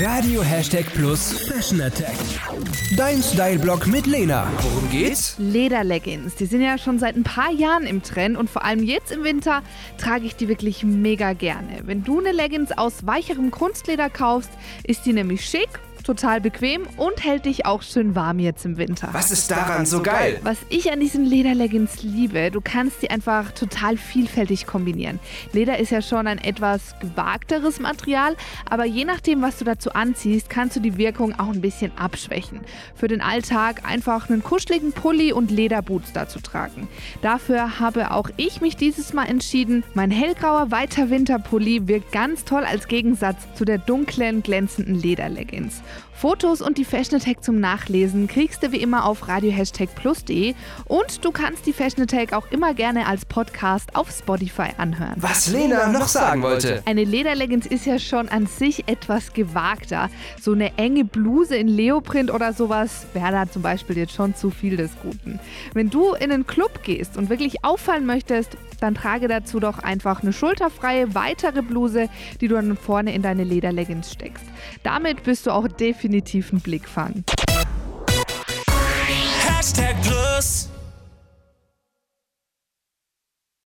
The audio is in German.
Radio Hashtag Plus Fashion Attack. Dein Style-Blog mit Lena. Worum geht's? Lederleggings, die sind ja schon seit ein paar Jahren im Trend und vor allem jetzt im Winter trage ich die wirklich mega gerne. Wenn du eine Leggings aus weicherem Kunstleder kaufst, ist die nämlich schick total bequem und hält dich auch schön warm jetzt im Winter. Was ist daran so geil? Was ich an diesen Lederleggings liebe, du kannst sie einfach total vielfältig kombinieren. Leder ist ja schon ein etwas gewagteres Material, aber je nachdem, was du dazu anziehst, kannst du die Wirkung auch ein bisschen abschwächen. Für den Alltag einfach einen kuscheligen Pulli und Lederboots dazu tragen. Dafür habe auch ich mich dieses Mal entschieden. Mein hellgrauer weiter Winterpulli wirkt ganz toll als Gegensatz zu der dunklen, glänzenden Lederleggings. Fotos und die Fashion Attack zum Nachlesen kriegst du wie immer auf radiohashtagplus.de und du kannst die Fashion Attack auch immer gerne als Podcast auf Spotify anhören. Was Lena noch sagen wollte. Eine Lederleggings ist ja schon an sich etwas gewagter. So eine enge Bluse in Leoprint oder sowas wäre da zum Beispiel jetzt schon zu viel des Guten. Wenn du in einen Club gehst und wirklich auffallen möchtest, dann trage dazu doch einfach eine schulterfreie weitere Bluse, die du dann vorne in deine Lederleggings steckst. Damit bist du auch definitiv ein Blickfang. Hashtag.